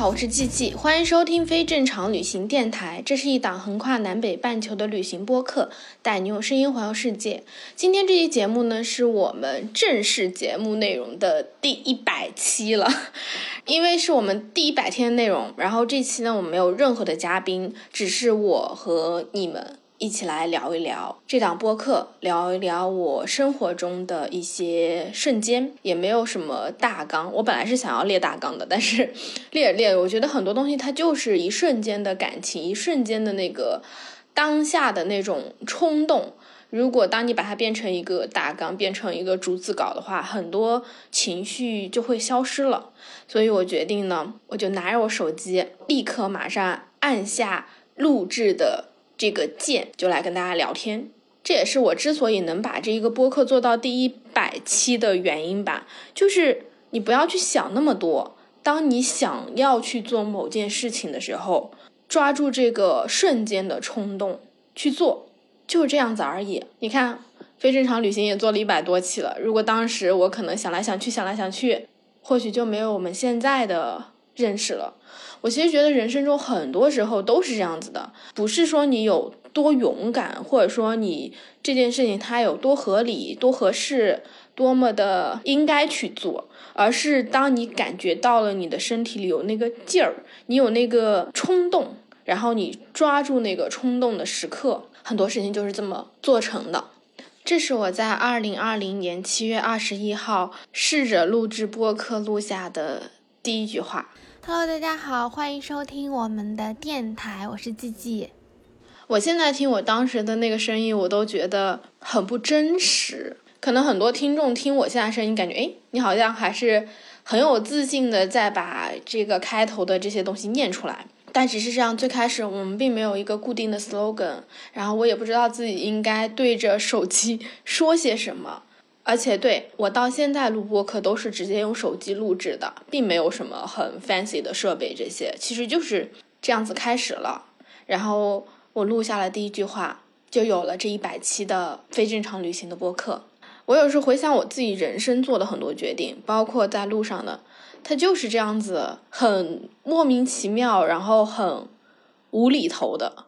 好，我是季季，欢迎收听非正常旅行电台。这是一档横跨南北半球的旅行播客，带你用声音环游世界。今天这期节目呢，是我们正式节目内容的第一百期了，因为是我们第一百天的内容。然后这期呢，我们没有任何的嘉宾，只是我和你们。一起来聊一聊这档播客，聊一聊我生活中的一些瞬间，也没有什么大纲。我本来是想要列大纲的，但是 列列，我觉得很多东西它就是一瞬间的感情，一瞬间的那个当下的那种冲动。如果当你把它变成一个大纲，变成一个逐字稿的话，很多情绪就会消失了。所以我决定呢，我就拿着我手机，立刻马上按下录制的。这个键就来跟大家聊天，这也是我之所以能把这一个播客做到第一百期的原因吧。就是你不要去想那么多，当你想要去做某件事情的时候，抓住这个瞬间的冲动去做，就这样子而已。你看，非正常旅行也做了一百多期了。如果当时我可能想来想去，想来想去，或许就没有我们现在的认识了。我其实觉得人生中很多时候都是这样子的，不是说你有多勇敢，或者说你这件事情它有多合理、多合适、多么的应该去做，而是当你感觉到了你的身体里有那个劲儿，你有那个冲动，然后你抓住那个冲动的时刻，很多事情就是这么做成的。这是我在二零二零年七月二十一号试着录制播客录下的第一句话。Hello，大家好，欢迎收听我们的电台，我是季季。我现在听我当时的那个声音，我都觉得很不真实。可能很多听众听我现在声音，感觉哎，你好像还是很有自信的在把这个开头的这些东西念出来。但只是这样，最开始我们并没有一个固定的 slogan，然后我也不知道自己应该对着手机说些什么。而且对我到现在录播课都是直接用手机录制的，并没有什么很 fancy 的设备，这些其实就是这样子开始了。然后我录下了第一句话，就有了这一百期的非正常旅行的播客。我有时回想我自己人生做的很多决定，包括在路上的，它就是这样子，很莫名其妙，然后很无厘头的。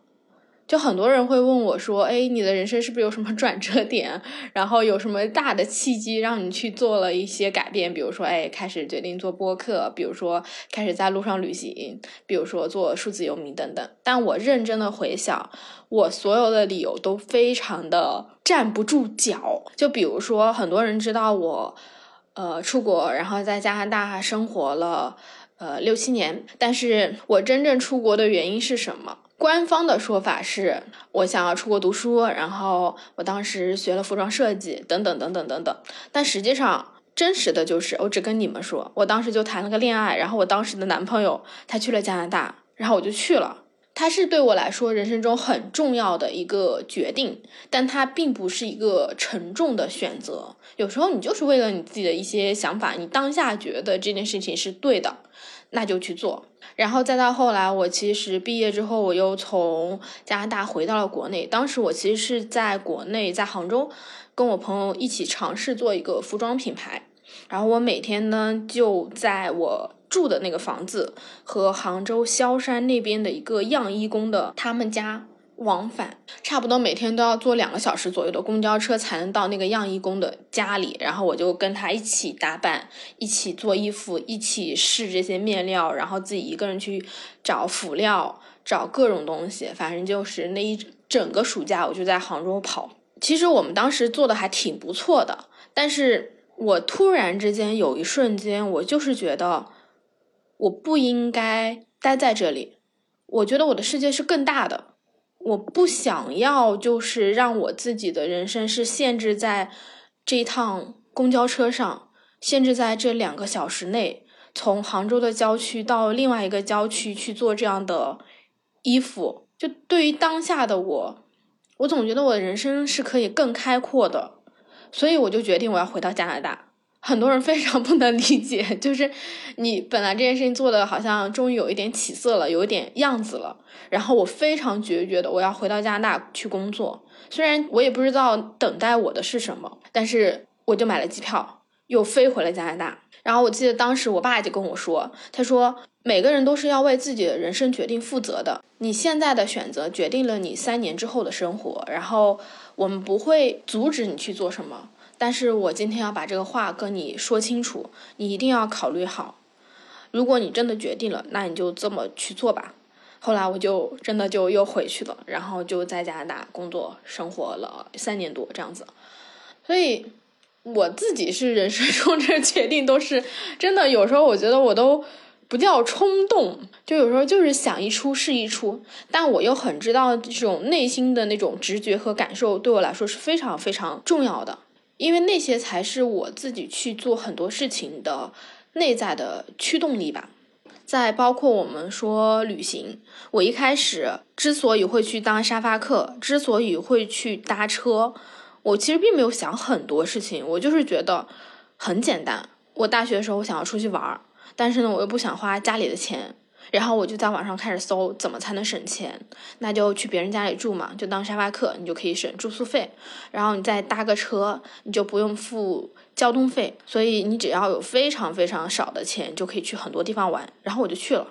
就很多人会问我说：“哎，你的人生是不是有什么转折点？然后有什么大的契机让你去做了一些改变？比如说，哎，开始决定做播客，比如说开始在路上旅行，比如说做数字游民等等。”但我认真的回想，我所有的理由都非常的站不住脚。就比如说，很多人知道我，呃，出国，然后在加拿大生活了，呃，六七年。但是我真正出国的原因是什么？官方的说法是我想要出国读书，然后我当时学了服装设计，等等等等等等。但实际上，真实的就是，我只跟你们说，我当时就谈了个恋爱，然后我当时的男朋友他去了加拿大，然后我就去了。他是对我来说人生中很重要的一个决定，但它并不是一个沉重的选择。有时候你就是为了你自己的一些想法，你当下觉得这件事情是对的，那就去做。然后再到后来，我其实毕业之后，我又从加拿大回到了国内。当时我其实是在国内，在杭州，跟我朋友一起尝试做一个服装品牌。然后我每天呢，就在我住的那个房子和杭州萧山那边的一个样衣工的他们家。往返差不多每天都要坐两个小时左右的公交车才能到那个样衣工的家里，然后我就跟他一起打扮，一起做衣服，一起试这些面料，然后自己一个人去找辅料，找各种东西，反正就是那一整个暑假我就在杭州跑。其实我们当时做的还挺不错的，但是我突然之间有一瞬间，我就是觉得我不应该待在这里，我觉得我的世界是更大的。我不想要，就是让我自己的人生是限制在这一趟公交车上，限制在这两个小时内。从杭州的郊区到另外一个郊区去做这样的衣服。就对于当下的我，我总觉得我的人生是可以更开阔的，所以我就决定我要回到加拿大。很多人非常不能理解，就是你本来这件事情做的好像终于有一点起色了，有一点样子了，然后我非常决绝的我要回到加拿大去工作。虽然我也不知道等待我的是什么，但是我就买了机票，又飞回了加拿大。然后我记得当时我爸就跟我说，他说每个人都是要为自己的人生决定负责的，你现在的选择决定了你三年之后的生活，然后我们不会阻止你去做什么。但是我今天要把这个话跟你说清楚，你一定要考虑好。如果你真的决定了，那你就这么去做吧。后来我就真的就又回去了，然后就在加拿大工作生活了三年多这样子。所以我自己是人生中 这决定都是真的，有时候我觉得我都不叫冲动，就有时候就是想一出是一出。但我又很知道这种内心的那种直觉和感受对我来说是非常非常重要的。因为那些才是我自己去做很多事情的内在的驱动力吧。再包括我们说旅行，我一开始之所以会去当沙发客，之所以会去搭车，我其实并没有想很多事情，我就是觉得很简单。我大学的时候我想要出去玩，但是呢，我又不想花家里的钱。然后我就在网上开始搜怎么才能省钱，那就去别人家里住嘛，就当沙发客，你就可以省住宿费。然后你再搭个车，你就不用付交通费，所以你只要有非常非常少的钱，就可以去很多地方玩。然后我就去了。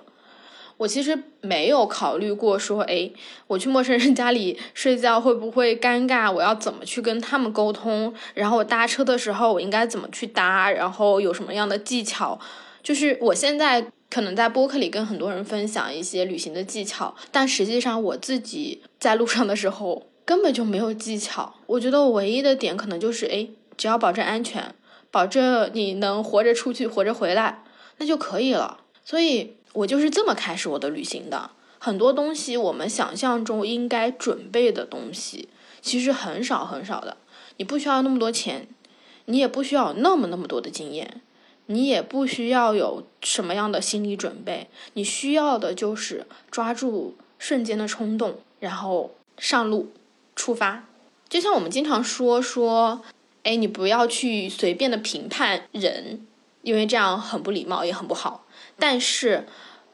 我其实没有考虑过说，哎，我去陌生人家里睡觉会不会尴尬？我要怎么去跟他们沟通？然后我搭车的时候我应该怎么去搭？然后有什么样的技巧？就是我现在。可能在播客里跟很多人分享一些旅行的技巧，但实际上我自己在路上的时候根本就没有技巧。我觉得我唯一的点可能就是，哎，只要保证安全，保证你能活着出去，活着回来，那就可以了。所以我就是这么开始我的旅行的。很多东西我们想象中应该准备的东西，其实很少很少的。你不需要那么多钱，你也不需要那么那么多的经验。你也不需要有什么样的心理准备，你需要的就是抓住瞬间的冲动，然后上路出发。就像我们经常说说，哎，你不要去随便的评判人，因为这样很不礼貌，也很不好。但是。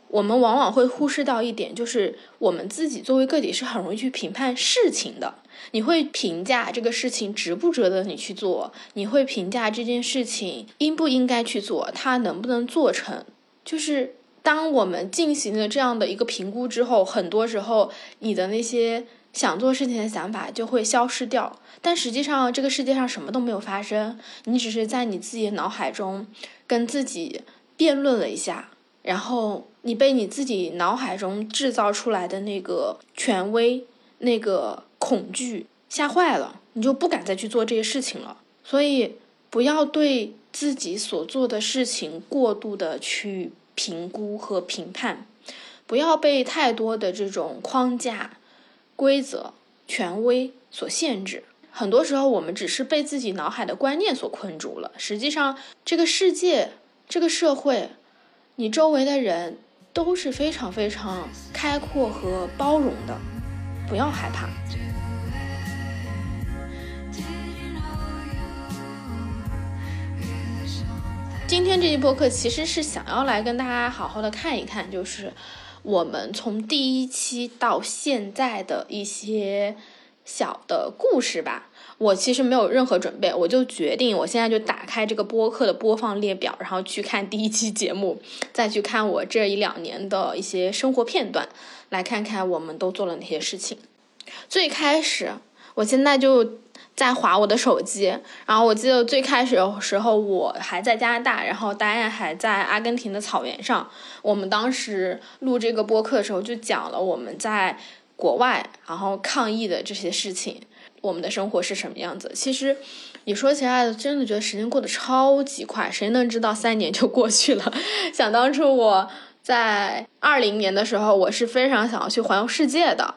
我们往往会忽视到一点，就是我们自己作为个体是很容易去评判事情的。你会评价这个事情值不值得你去做，你会评价这件事情应不应该去做，它能不能做成。就是当我们进行了这样的一个评估之后，很多时候你的那些想做事情的想法就会消失掉。但实际上，这个世界上什么都没有发生，你只是在你自己的脑海中跟自己辩论了一下。然后你被你自己脑海中制造出来的那个权威、那个恐惧吓坏了，你就不敢再去做这些事情了。所以不要对自己所做的事情过度的去评估和评判，不要被太多的这种框架、规则、权威所限制。很多时候，我们只是被自己脑海的观念所困住了。实际上，这个世界、这个社会。你周围的人都是非常非常开阔和包容的，不要害怕。今天这期播客其实是想要来跟大家好好的看一看，就是我们从第一期到现在的一些小的故事吧。我其实没有任何准备，我就决定我现在就打开这个播客的播放列表，然后去看第一期节目，再去看我这一两年的一些生活片段，来看看我们都做了哪些事情。最开始，我现在就在划我的手机，然后我记得最开始的时候我还在加拿大，然后答案还在阿根廷的草原上。我们当时录这个播客的时候就讲了我们在国外然后抗疫的这些事情。我们的生活是什么样子？其实，你说起来，真的觉得时间过得超级快。谁能知道三年就过去了？想当初我在二零年的时候，我是非常想要去环游世界的，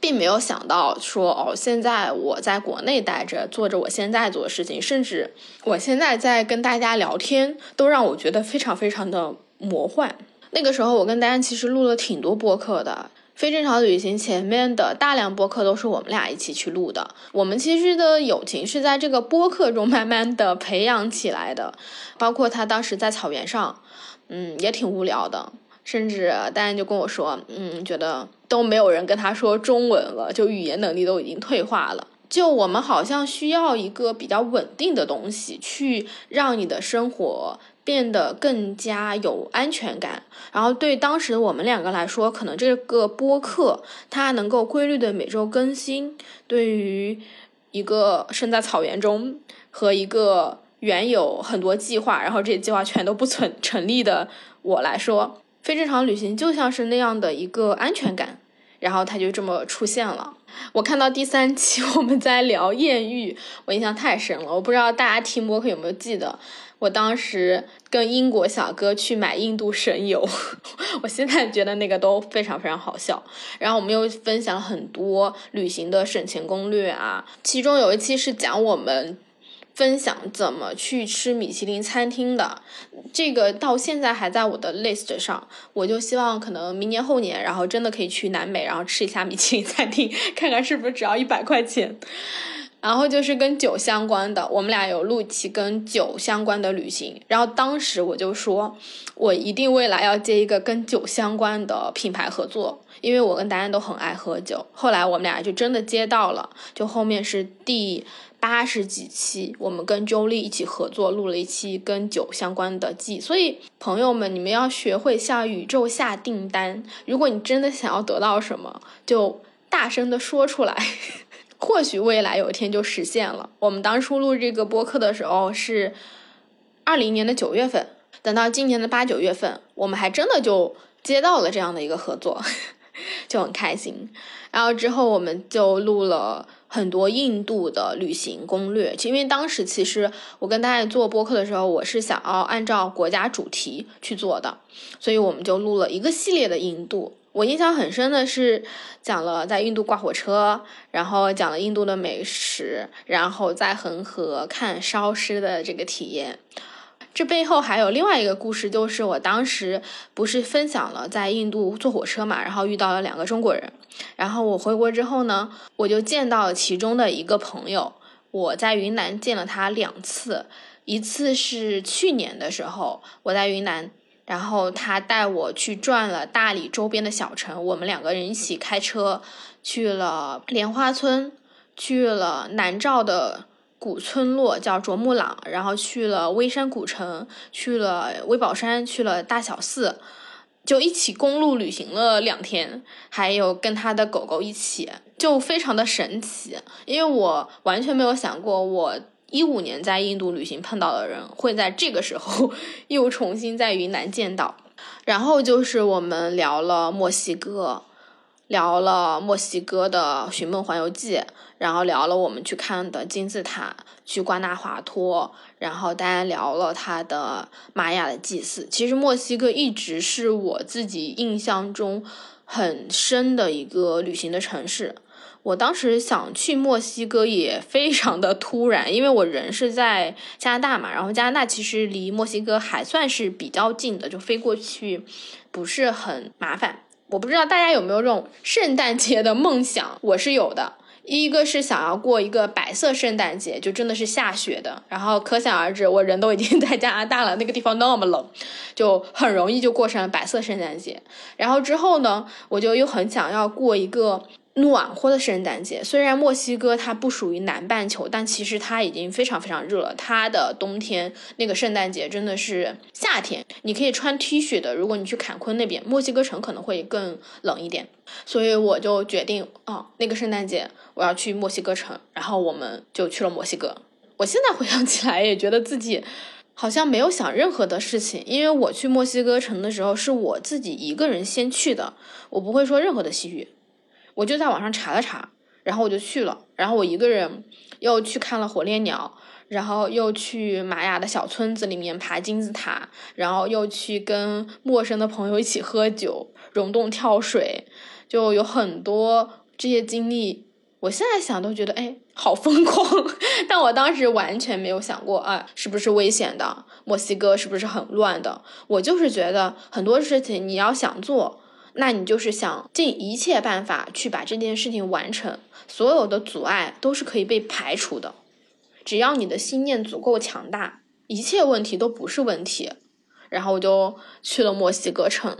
并没有想到说哦，现在我在国内待着，做着我现在做的事情，甚至我现在在跟大家聊天，都让我觉得非常非常的魔幻。那个时候我跟丹其实录了挺多播客的。非正常旅行前面的大量播客都是我们俩一起去录的。我们其实的友情是在这个播客中慢慢的培养起来的。包括他当时在草原上，嗯，也挺无聊的。甚至丹就跟我说，嗯，觉得都没有人跟他说中文了，就语言能力都已经退化了。就我们好像需要一个比较稳定的东西，去让你的生活。变得更加有安全感，然后对当时我们两个来说，可能这个播客它能够规律的每周更新，对于一个身在草原中和一个原有很多计划，然后这些计划全都不存成立的我来说，非正常旅行就像是那样的一个安全感，然后它就这么出现了。我看到第三期 我们在聊艳遇，我印象太深了，我不知道大家听播客有没有记得。我当时跟英国小哥去买印度神油，我现在觉得那个都非常非常好笑。然后我们又分享了很多旅行的省钱攻略啊，其中有一期是讲我们分享怎么去吃米其林餐厅的，这个到现在还在我的 list 上。我就希望可能明年后年，然后真的可以去南美，然后吃一下米其林餐厅，看看是不是只要一百块钱。然后就是跟酒相关的，我们俩有录一期跟酒相关的旅行。然后当时我就说，我一定未来要接一个跟酒相关的品牌合作，因为我跟达安都很爱喝酒。后来我们俩就真的接到了，就后面是第八十几期，我们跟周丽一起合作录了一期跟酒相关的记。所以朋友们，你们要学会向宇宙下订单。如果你真的想要得到什么，就大声的说出来。或许未来有一天就实现了。我们当初录这个播客的时候是二零年的九月份，等到今年的八九月份，我们还真的就接到了这样的一个合作，就很开心。然后之后我们就录了很多印度的旅行攻略，因为当时其实我跟大家做播客的时候，我是想要按照国家主题去做的，所以我们就录了一个系列的印度。我印象很深的是，讲了在印度挂火车，然后讲了印度的美食，然后在恒河看烧尸的这个体验。这背后还有另外一个故事，就是我当时不是分享了在印度坐火车嘛，然后遇到了两个中国人，然后我回国之后呢，我就见到了其中的一个朋友，我在云南见了他两次，一次是去年的时候，我在云南。然后他带我去转了大理周边的小城，我们两个人一起开车去了莲花村，去了南诏的古村落叫卓木朗，然后去了微山古城，去了微宝山，去了大小寺，就一起公路旅行了两天，还有跟他的狗狗一起，就非常的神奇，因为我完全没有想过我。一五年在印度旅行碰到的人，会在这个时候 又重新在云南见到。然后就是我们聊了墨西哥，聊了墨西哥的寻梦环游记，然后聊了我们去看的金字塔，去瓜纳华托，然后大家聊了他的玛雅的祭祀。其实墨西哥一直是我自己印象中很深的一个旅行的城市。我当时想去墨西哥也非常的突然，因为我人是在加拿大嘛，然后加拿大其实离墨西哥还算是比较近的，就飞过去不是很麻烦。我不知道大家有没有这种圣诞节的梦想，我是有的。一个是想要过一个白色圣诞节，就真的是下雪的，然后可想而知，我人都已经 在加拿大了，那个地方那么冷，就很容易就过上了白色圣诞节。然后之后呢，我就又很想要过一个。暖和的圣诞节，虽然墨西哥它不属于南半球，但其实它已经非常非常热了。它的冬天那个圣诞节真的是夏天，你可以穿 T 恤的。如果你去坎昆那边，墨西哥城可能会更冷一点。所以我就决定，哦，那个圣诞节我要去墨西哥城，然后我们就去了墨西哥。我现在回想起来，也觉得自己好像没有想任何的事情，因为我去墨西哥城的时候是我自己一个人先去的，我不会说任何的西语。我就在网上查了查，然后我就去了，然后我一个人又去看了火烈鸟，然后又去玛雅的小村子里面爬金字塔，然后又去跟陌生的朋友一起喝酒、溶洞跳水，就有很多这些经历，我现在想都觉得，哎，好疯狂。但我当时完全没有想过，啊，是不是危险的？墨西哥是不是很乱的？我就是觉得很多事情你要想做，那你就是想尽一切办法去把这件事情完成，所有的阻碍都是可以被排除的。只要你的心念足够强大，一切问题都不是问题。然后我就去了墨西哥城。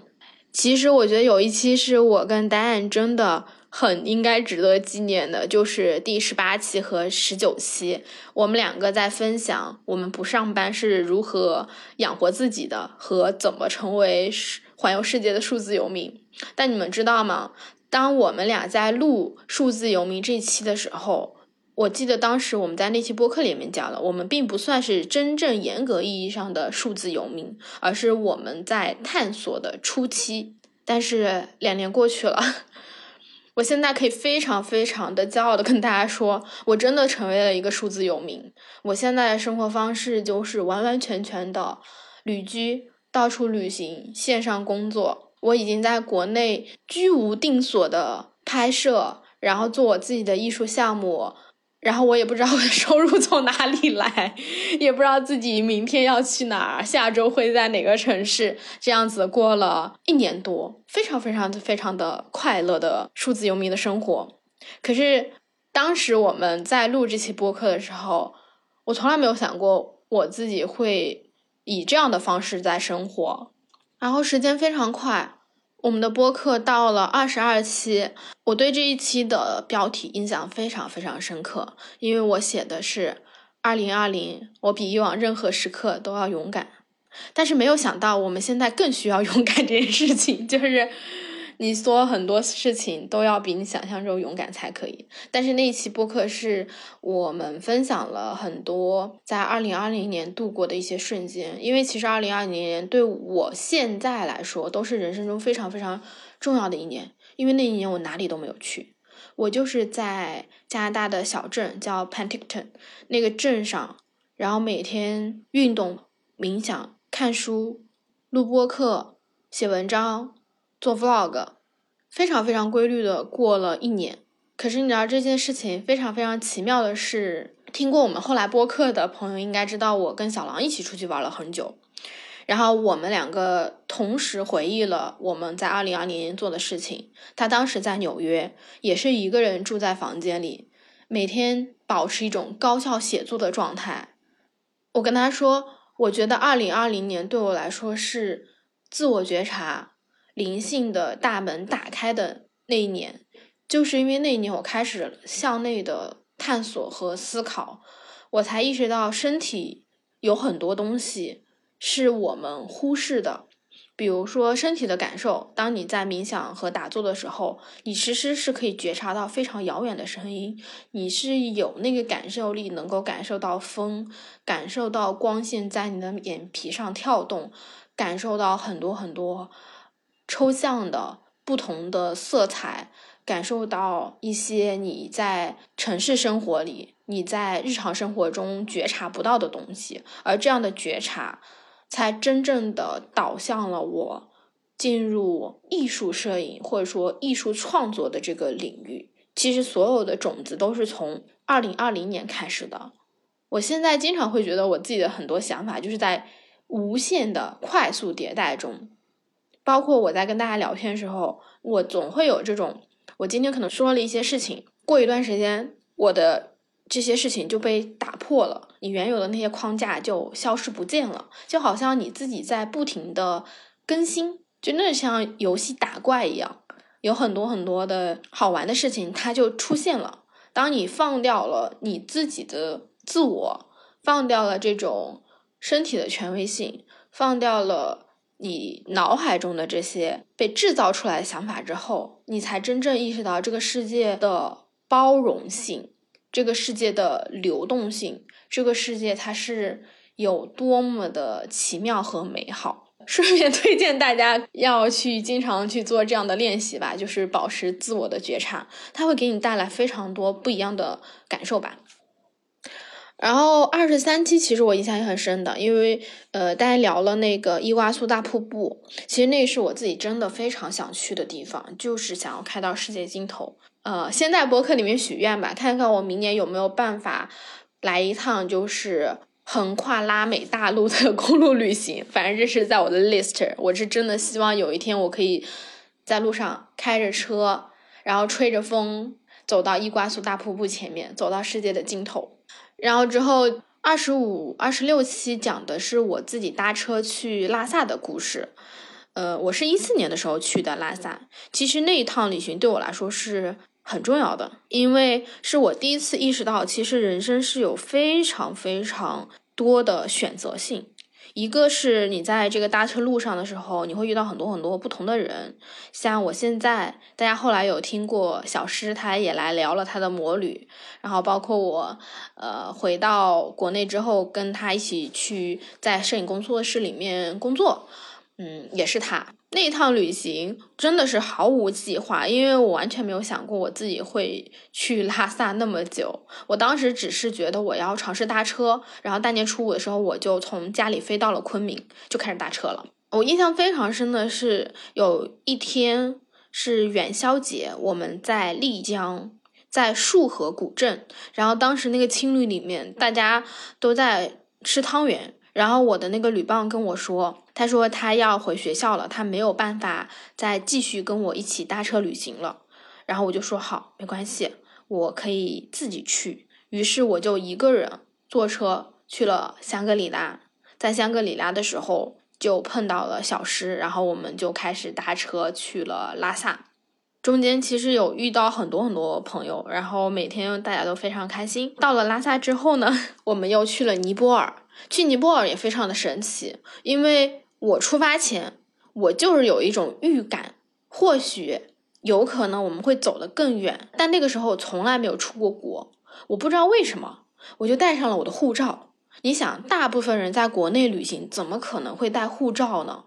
其实我觉得有一期是我跟戴安真的。很应该值得纪念的，就是第十八期和十九期，我们两个在分享我们不上班是如何养活自己的，和怎么成为环游世界的数字游民。但你们知道吗？当我们俩在录数字游民这期的时候，我记得当时我们在那期播客里面讲了，我们并不算是真正严格意义上的数字游民，而是我们在探索的初期。但是两年过去了。我现在可以非常非常的骄傲的跟大家说，我真的成为了一个数字游民。我现在的生活方式就是完完全全的旅居，到处旅行，线上工作。我已经在国内居无定所的拍摄，然后做我自己的艺术项目。然后我也不知道我的收入从哪里来，也不知道自己明天要去哪儿，下周会在哪个城市，这样子过了一年多，非常非常非常的快乐的数字游民的生活。可是当时我们在录这期播客的时候，我从来没有想过我自己会以这样的方式在生活。然后时间非常快。我们的播客到了二十二期，我对这一期的标题印象非常非常深刻，因为我写的是二零二零，我比以往任何时刻都要勇敢。但是没有想到，我们现在更需要勇敢这件事情，就是。你说很多事情都要比你想象中勇敢才可以，但是那一期播客是我们分享了很多在二零二零年度过的一些瞬间，因为其实二零二零年对我现在来说都是人生中非常非常重要的一年，因为那一年我哪里都没有去，我就是在加拿大的小镇叫 Penticton 那个镇上，然后每天运动、冥想、看书、录播课、写文章。做 vlog，非常非常规律的过了一年。可是你知道这件事情非常非常奇妙的是，听过我们后来播客的朋友应该知道，我跟小狼一起出去玩了很久。然后我们两个同时回忆了我们在二零二零年做的事情。他当时在纽约，也是一个人住在房间里，每天保持一种高效写作的状态。我跟他说，我觉得二零二零年对我来说是自我觉察。灵性的大门打开的那一年，就是因为那一年我开始向内的探索和思考，我才意识到身体有很多东西是我们忽视的，比如说身体的感受。当你在冥想和打坐的时候，你其实是可以觉察到非常遥远的声音，你是有那个感受力，能够感受到风，感受到光线在你的眼皮上跳动，感受到很多很多。抽象的不同的色彩，感受到一些你在城市生活里、你在日常生活中觉察不到的东西，而这样的觉察，才真正的导向了我进入艺术摄影或者说艺术创作的这个领域。其实所有的种子都是从二零二零年开始的。我现在经常会觉得我自己的很多想法就是在无限的快速迭代中。包括我在跟大家聊天的时候，我总会有这种，我今天可能说了一些事情，过一段时间，我的这些事情就被打破了，你原有的那些框架就消失不见了，就好像你自己在不停的更新，就那像游戏打怪一样，有很多很多的好玩的事情，它就出现了。当你放掉了你自己的自我，放掉了这种身体的权威性，放掉了。你脑海中的这些被制造出来的想法之后，你才真正意识到这个世界的包容性，这个世界的流动性，这个世界它是有多么的奇妙和美好。顺便推荐大家要去经常去做这样的练习吧，就是保持自我的觉察，它会给你带来非常多不一样的感受吧。然后二十三期其实我印象也很深的，因为呃大家聊了那个伊瓜苏大瀑布，其实那是我自己真的非常想去的地方，就是想要开到世界尽头。呃，先在博客里面许愿吧，看看我明年有没有办法来一趟，就是横跨拉美大陆的 公路旅行。反正这是在我的 list，我是真的希望有一天我可以在路上开着车，然后吹着风，走到伊瓜苏大瀑布前面，走到世界的尽头。然后之后二十五、二十六期讲的是我自己搭车去拉萨的故事。呃，我是一四年的时候去的拉萨，其实那一趟旅行对我来说是。很重要的，因为是我第一次意识到，其实人生是有非常非常多的选择性。一个是你在这个搭车路上的时候，你会遇到很多很多不同的人。像我现在，大家后来有听过小诗，他也来聊了他的魔旅。然后包括我，呃，回到国内之后，跟他一起去在摄影工作室里面工作，嗯，也是他。那趟旅行真的是毫无计划，因为我完全没有想过我自己会去拉萨那么久。我当时只是觉得我要尝试搭车，然后大年初五的时候我就从家里飞到了昆明，就开始搭车了。我印象非常深的是有一天是元宵节，我们在丽江，在束河古镇，然后当时那个青旅里面大家都在吃汤圆。然后我的那个旅伴跟我说，他说他要回学校了，他没有办法再继续跟我一起搭车旅行了。然后我就说好，没关系，我可以自己去。于是我就一个人坐车去了香格里拉。在香格里拉的时候，就碰到了小诗，然后我们就开始搭车去了拉萨。中间其实有遇到很多很多朋友，然后每天大家都非常开心。到了拉萨之后呢，我们又去了尼泊尔。去尼泊尔也非常的神奇，因为我出发前，我就是有一种预感，或许有可能我们会走得更远。但那个时候我从来没有出过国，我不知道为什么，我就带上了我的护照。你想，大部分人在国内旅行，怎么可能会带护照呢？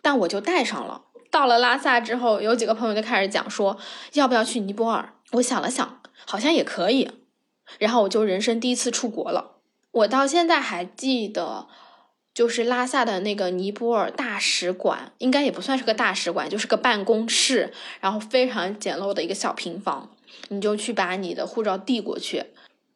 但我就带上了。到了拉萨之后，有几个朋友就开始讲说，要不要去尼泊尔？我想了想，好像也可以。然后我就人生第一次出国了。我到现在还记得，就是拉萨的那个尼泊尔大使馆，应该也不算是个大使馆，就是个办公室，然后非常简陋的一个小平房，你就去把你的护照递过去，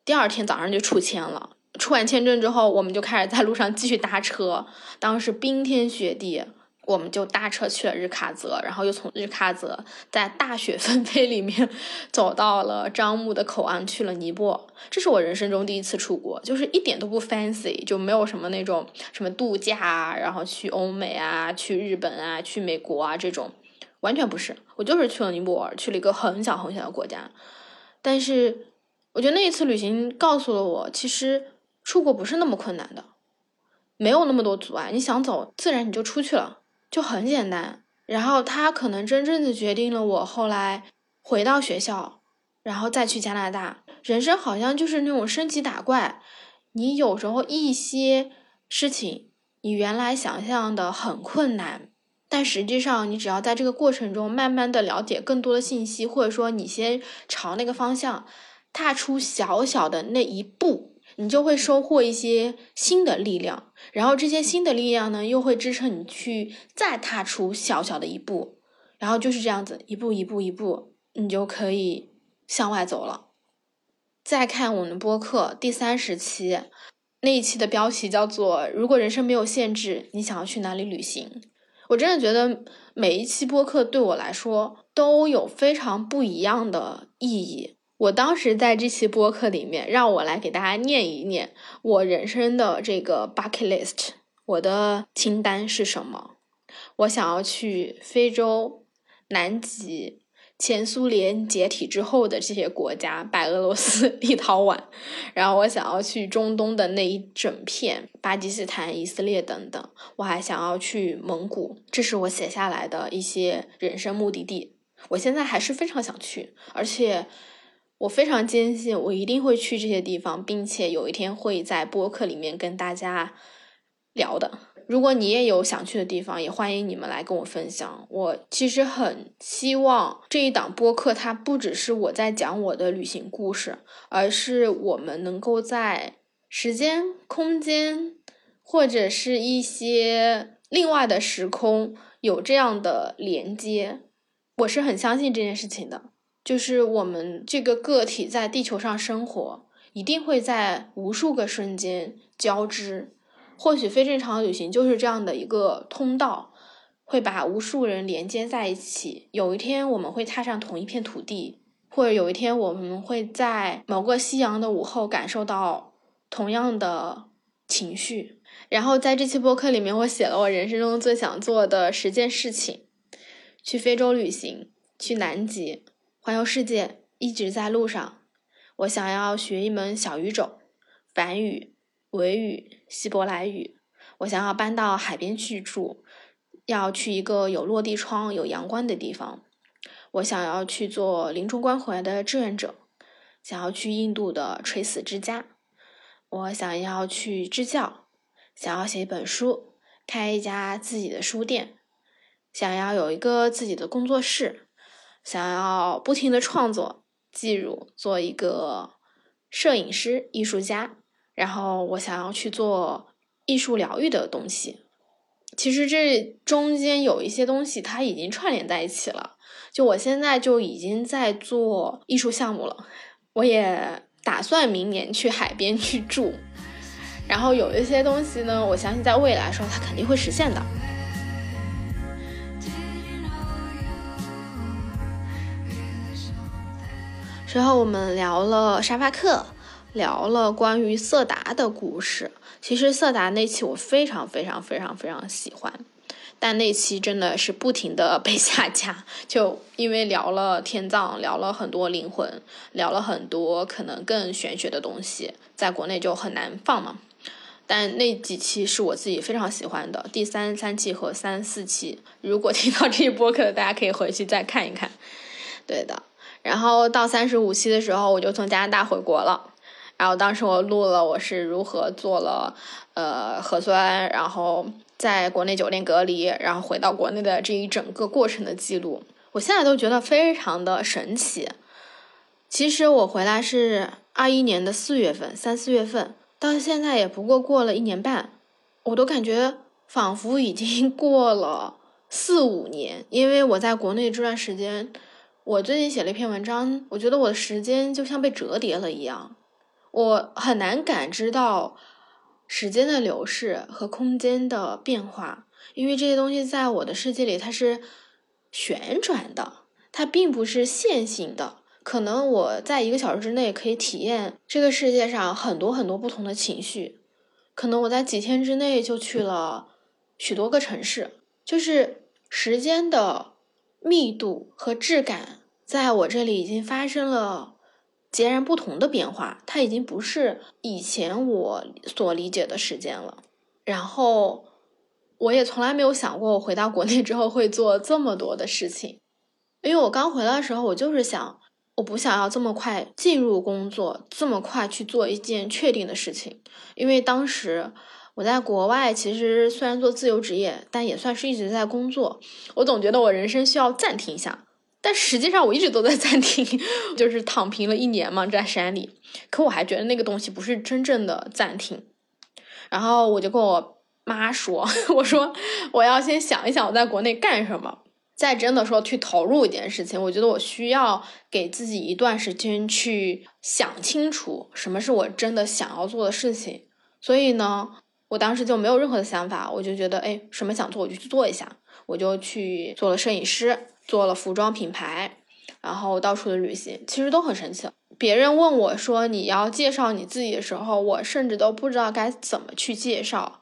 第二天早上就出签了。出完签证之后，我们就开始在路上继续搭车，当时冰天雪地。我们就搭车去了日喀则，然后又从日喀则在大雪纷飞里面走到了樟木的口岸，去了尼泊尔。这是我人生中第一次出国，就是一点都不 fancy，就没有什么那种什么度假啊，然后去欧美啊，去日本啊，去美国啊这种，完全不是。我就是去了尼泊尔，去了一个很小很小的国家。但是我觉得那一次旅行告诉了我，其实出国不是那么困难的，没有那么多阻碍，你想走，自然你就出去了。就很简单，然后他可能真正的决定了我后来回到学校，然后再去加拿大。人生好像就是那种升级打怪，你有时候一些事情你原来想象的很困难，但实际上你只要在这个过程中慢慢的了解更多的信息，或者说你先朝那个方向踏出小小的那一步。你就会收获一些新的力量，然后这些新的力量呢，又会支撑你去再踏出小小的一步，然后就是这样子，一步一步一步，你就可以向外走了。再看我们的播客第三十期，那一期的标题叫做“如果人生没有限制，你想要去哪里旅行？”我真的觉得每一期播客对我来说都有非常不一样的意义。我当时在这期播客里面，让我来给大家念一念我人生的这个 bucket list，我的清单是什么？我想要去非洲、南极、前苏联解体之后的这些国家，白俄罗斯、立陶宛，然后我想要去中东的那一整片，巴基斯坦、以色列等等，我还想要去蒙古，这是我写下来的一些人生目的地。我现在还是非常想去，而且。我非常坚信，我一定会去这些地方，并且有一天会在播客里面跟大家聊的。如果你也有想去的地方，也欢迎你们来跟我分享。我其实很希望这一档播客，它不只是我在讲我的旅行故事，而是我们能够在时间、空间或者是一些另外的时空有这样的连接。我是很相信这件事情的。就是我们这个个体在地球上生活，一定会在无数个瞬间交织。或许非正常的旅行就是这样的一个通道，会把无数人连接在一起。有一天我们会踏上同一片土地，或者有一天我们会在某个夕阳的午后感受到同样的情绪。然后在这期播客里面，我写了我人生中最想做的十件事情：去非洲旅行，去南极，环游世界，一直在路上。我想要学一门小语种，梵语、维语、希伯来语。我想要搬到海边去住，要去一个有落地窗、有阳光的地方。我想要去做临终关怀的志愿者，想要去印度的垂死之家。我想要去支教。想要写一本书，开一家自己的书店，想要有一个自己的工作室，想要不停的创作，记录，做一个摄影师、艺术家。然后我想要去做艺术疗愈的东西。其实这中间有一些东西，它已经串联在一起了。就我现在就已经在做艺术项目了，我也打算明年去海边去住。然后有一些东西呢，我相信在未来时候它肯定会实现的。之后我们聊了沙发客，聊了关于色达的故事。其实色达那期我非常非常非常非常喜欢，但那期真的是不停的被下架，就因为聊了天葬，聊了很多灵魂，聊了很多可能更玄学的东西，在国内就很难放嘛。但那几期是我自己非常喜欢的，第三三期和三四期。如果听到这一播客的，大家可以回去再看一看。对的，然后到三十五期的时候，我就从加拿大回国了。然后当时我录了我是如何做了呃核酸，然后在国内酒店隔离，然后回到国内的这一整个过程的记录。我现在都觉得非常的神奇。其实我回来是二一年的四月份，三四月份。到现在也不过过了一年半，我都感觉仿佛已经过了四五年。因为我在国内这段时间，我最近写了一篇文章，我觉得我的时间就像被折叠了一样，我很难感知到时间的流逝和空间的变化，因为这些东西在我的世界里它是旋转的，它并不是线性的。可能我在一个小时之内可以体验这个世界上很多很多不同的情绪，可能我在几天之内就去了许多个城市，就是时间的密度和质感在我这里已经发生了截然不同的变化，它已经不是以前我所理解的时间了。然后我也从来没有想过我回到国内之后会做这么多的事情，因为我刚回来的时候，我就是想。我不想要这么快进入工作，这么快去做一件确定的事情，因为当时我在国外，其实虽然做自由职业，但也算是一直在工作。我总觉得我人生需要暂停一下，但实际上我一直都在暂停，就是躺平了一年嘛，在山里。可我还觉得那个东西不是真正的暂停。然后我就跟我妈说：“ 我说我要先想一想我在国内干什么。”再真的说去投入一件事情，我觉得我需要给自己一段时间去想清楚什么是我真的想要做的事情。所以呢，我当时就没有任何的想法，我就觉得，哎，什么想做我就去做一下，我就去做了摄影师，做了服装品牌，然后到处的旅行，其实都很神奇。别人问我说你要介绍你自己的时候，我甚至都不知道该怎么去介绍。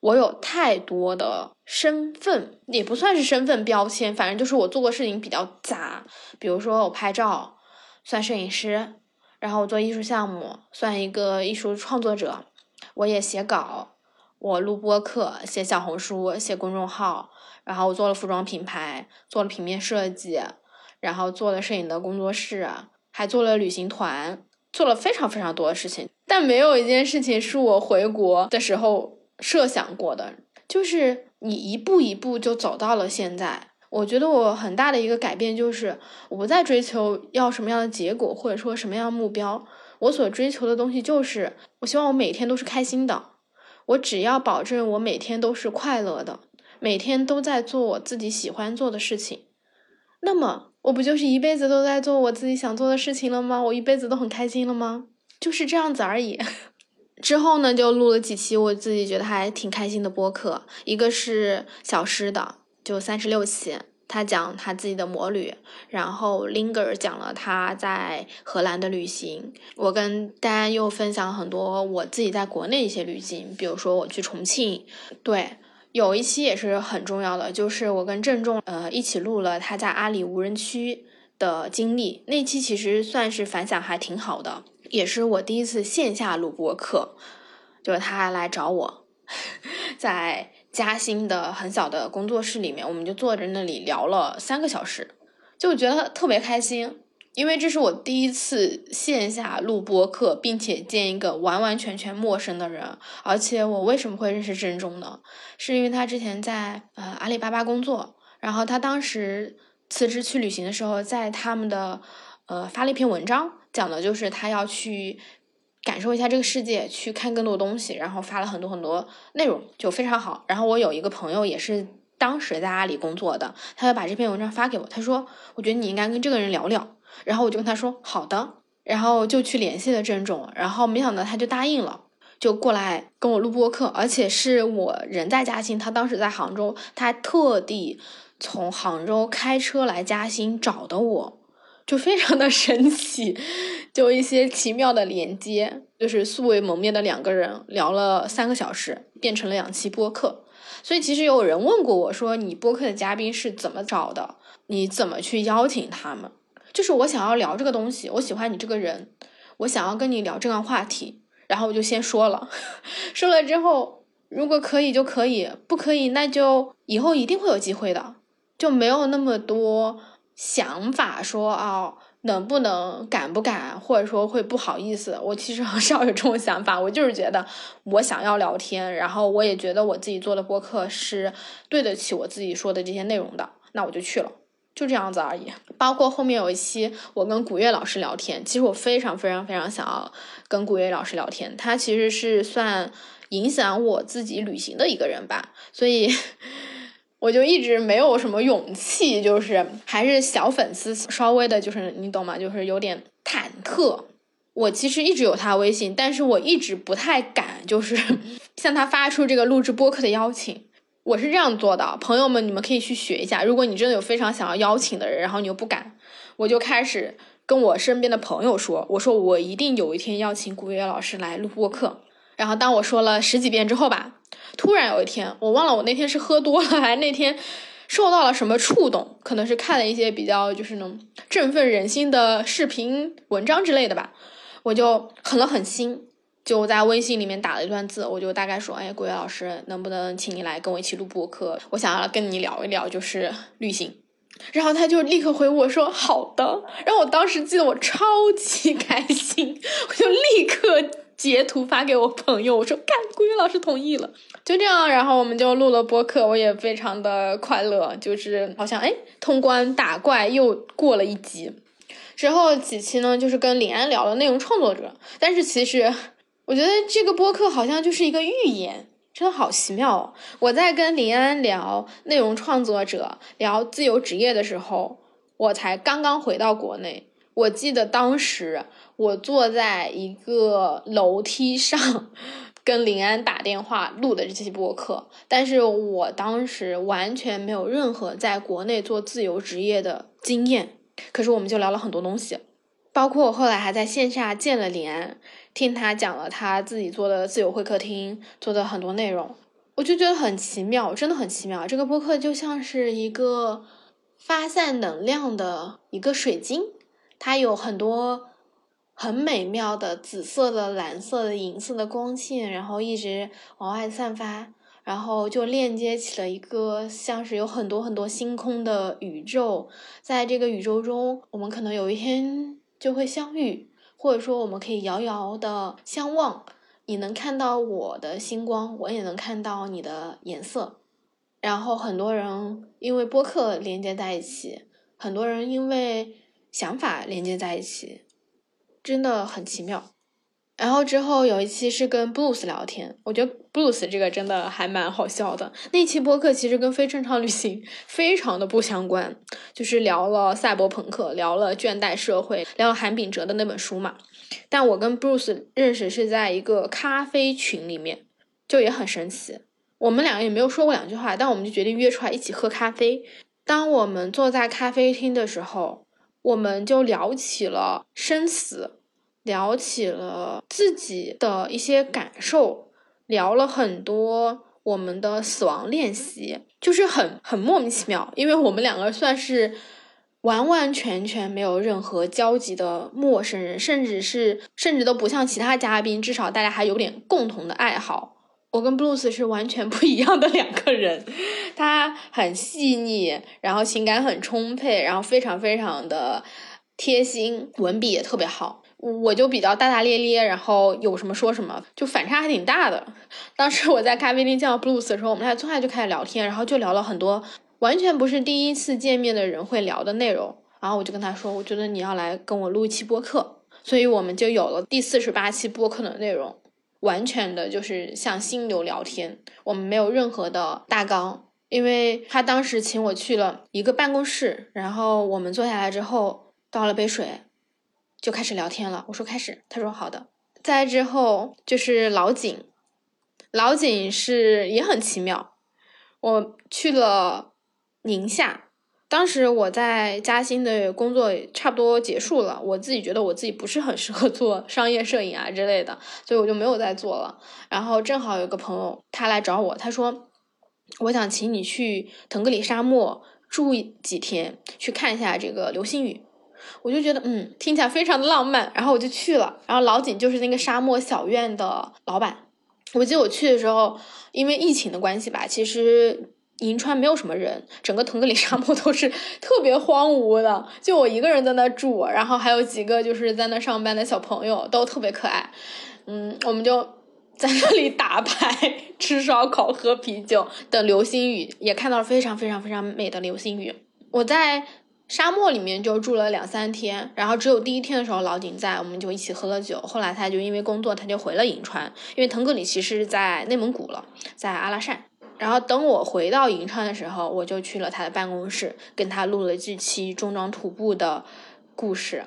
我有太多的身份，也不算是身份标签，反正就是我做过事情比较杂。比如说我拍照，算摄影师；然后我做艺术项目，算一个艺术创作者。我也写稿，我录播课，写小红书，写公众号。然后我做了服装品牌，做了平面设计，然后做了摄影的工作室，还做了旅行团，做了非常非常多的事情。但没有一件事情是我回国的时候。设想过的，就是你一步一步就走到了现在。我觉得我很大的一个改变就是，我不再追求要什么样的结果，或者说什么样的目标。我所追求的东西就是，我希望我每天都是开心的。我只要保证我每天都是快乐的，每天都在做我自己喜欢做的事情，那么我不就是一辈子都在做我自己想做的事情了吗？我一辈子都很开心了吗？就是这样子而已。之后呢，就录了几期我自己觉得还挺开心的播客，一个是小诗的，就三十六期，他讲他自己的魔旅，然后 Linger 讲了他在荷兰的旅行，我跟大家又分享很多我自己在国内一些旅行，比如说我去重庆，对，有一期也是很重要的，就是我跟郑重呃一起录了他在阿里无人区的经历，那期其实算是反响还挺好的。也是我第一次线下录播课，就是他来找我，在嘉兴的很小的工作室里面，我们就坐在那里聊了三个小时，就觉得特别开心，因为这是我第一次线下录播课，并且见一个完完全全陌生的人。而且我为什么会认识郑中呢？是因为他之前在呃阿里巴巴工作，然后他当时辞职去旅行的时候，在他们的呃发了一篇文章。讲的就是他要去感受一下这个世界，去看更多东西，然后发了很多很多内容，就非常好。然后我有一个朋友也是当时在阿里工作的，他就把这篇文章发给我，他说：“我觉得你应该跟这个人聊聊。”然后我就跟他说：“好的。”然后就去联系了郑重，然后没想到他就答应了，就过来跟我录播课，而且是我人在嘉兴，他当时在杭州，他特地从杭州开车来嘉兴找的我。就非常的 神奇，就一些奇妙的连接，就是素未谋面的两个人聊了三个小时，变成了两期播客。所以其实有人问过我说，你播客的嘉宾是怎么找的？你怎么去邀请他们？就是我想要聊这个东西，我喜欢你这个人，我想要跟你聊这个话题，然后我就先说了，说了之后，如果可以就可以，不可以那就以后一定会有机会的，就没有那么多。想法说啊，能不能敢不敢，或者说会不好意思，我其实很少有这种想法。我就是觉得我想要聊天，然后我也觉得我自己做的播客是对得起我自己说的这些内容的，那我就去了，就这样子而已。包括后面有一期我跟古月老师聊天，其实我非常非常非常想要跟古月老师聊天，他其实是算影响我自己旅行的一个人吧，所以。我就一直没有什么勇气，就是还是小粉丝，稍微的，就是你懂吗？就是有点忐忑。我其实一直有他微信，但是我一直不太敢，就是 向他发出这个录制播客的邀请。我是这样做的，朋友们，你们可以去学一下。如果你真的有非常想要邀请的人，然后你又不敢，我就开始跟我身边的朋友说：“我说我一定有一天邀请古月老师来录播客。”然后当我说了十几遍之后吧。突然有一天，我忘了我那天是喝多了，还是那天受到了什么触动，可能是看了一些比较就是那种振奋人心的视频文章之类的吧，我就狠了狠心，就在微信里面打了一段字，我就大概说，哎，国月老师，能不能请你来跟我一起录播客？我想要跟你聊一聊，就是旅行。然后他就立刻回我说好的。然后我当时记得我超级 开心，我就立刻。截图发给我朋友，我说看，古雨老师同意了，就这样，然后我们就录了播客，我也非常的快乐，就是好像哎，通关打怪又过了一级。之后几期呢，就是跟李安聊了内容创作者，但是其实我觉得这个播客好像就是一个预言，真的好奇妙。哦。我在跟李安聊内容创作者、聊自由职业的时候，我才刚刚回到国内，我记得当时。我坐在一个楼梯上，跟林安打电话录的这期播客，但是我当时完全没有任何在国内做自由职业的经验，可是我们就聊了很多东西，包括我后来还在线下见了林安，听他讲了他自己做的自由会客厅做的很多内容，我就觉得很奇妙，真的很奇妙。这个播客就像是一个发散能量的一个水晶，它有很多。很美妙的紫色的、蓝色的、银色的光线，然后一直往外散发，然后就链接起了一个像是有很多很多星空的宇宙。在这个宇宙中，我们可能有一天就会相遇，或者说我们可以遥遥的相望。你能看到我的星光，我也能看到你的颜色。然后很多人因为播客连接在一起，很多人因为想法连接在一起。真的很奇妙，然后之后有一期是跟 Blues 聊天，我觉得 Blues 这个真的还蛮好笑的。那期播客其实跟非正常旅行 非常的不相关，就是聊了赛博朋克，聊了倦怠社会，聊了韩炳哲的那本书嘛。但我跟 Bruce 认识是在一个咖啡群里面，就也很神奇。我们两个也没有说过两句话，但我们就决定约出来一起喝咖啡。当我们坐在咖啡厅的时候，我们就聊起了生死。聊起了自己的一些感受，聊了很多我们的死亡练习，就是很很莫名其妙，因为我们两个算是完完全全没有任何交集的陌生人，甚至是甚至都不像其他嘉宾，至少大家还有点共同的爱好。我跟 Blues 是完全不 一样的两个人，他很细腻，然后情感很充沛，然后非常非常的贴心，文笔也特别好。我就比较大大咧咧，然后有什么说什么，就反差还挺大的。当时我在咖啡厅见到 Blues 的时候，我们俩坐下就开始聊天，然后就聊了很多完全不是第一次见面的人会聊的内容。然后我就跟他说，我觉得你要来跟我录一期播客，所以我们就有了第四十八期播客的内容，完全的就是像心流聊天，我们没有任何的大纲。因为他当时请我去了一个办公室，然后我们坐下来之后倒了杯水。就开始聊天了。我说开始，他说好的。再之后就是老井，老井是也很奇妙。我去了宁夏，当时我在嘉兴的工作差不多结束了，我自己觉得我自己不是很适合做商业摄影啊之类的，所以我就没有再做了。然后正好有个朋友他来找我，他说我想请你去腾格里沙漠住几天，去看一下这个流星雨。我就觉得，嗯，听起来非常的浪漫，然后我就去了。然后老井就是那个沙漠小院的老板。我记得我去的时候，因为疫情的关系吧，其实银川没有什么人，整个腾格里沙漠都是 特别荒芜的，就我一个人在那住，然后还有几个就是在那上班的小朋友，都特别可爱。嗯，我们就在那里打牌、吃烧烤、喝啤酒，等流星雨，也看到了非常非常非常美的流星雨。我在。沙漠里面就住了两三天，然后只有第一天的时候老井在，我们就一起喝了酒。后来他就因为工作，他就回了银川，因为腾格里其实在内蒙古了，在阿拉善。然后等我回到银川的时候，我就去了他的办公室，跟他录了这期中装徒步的故事。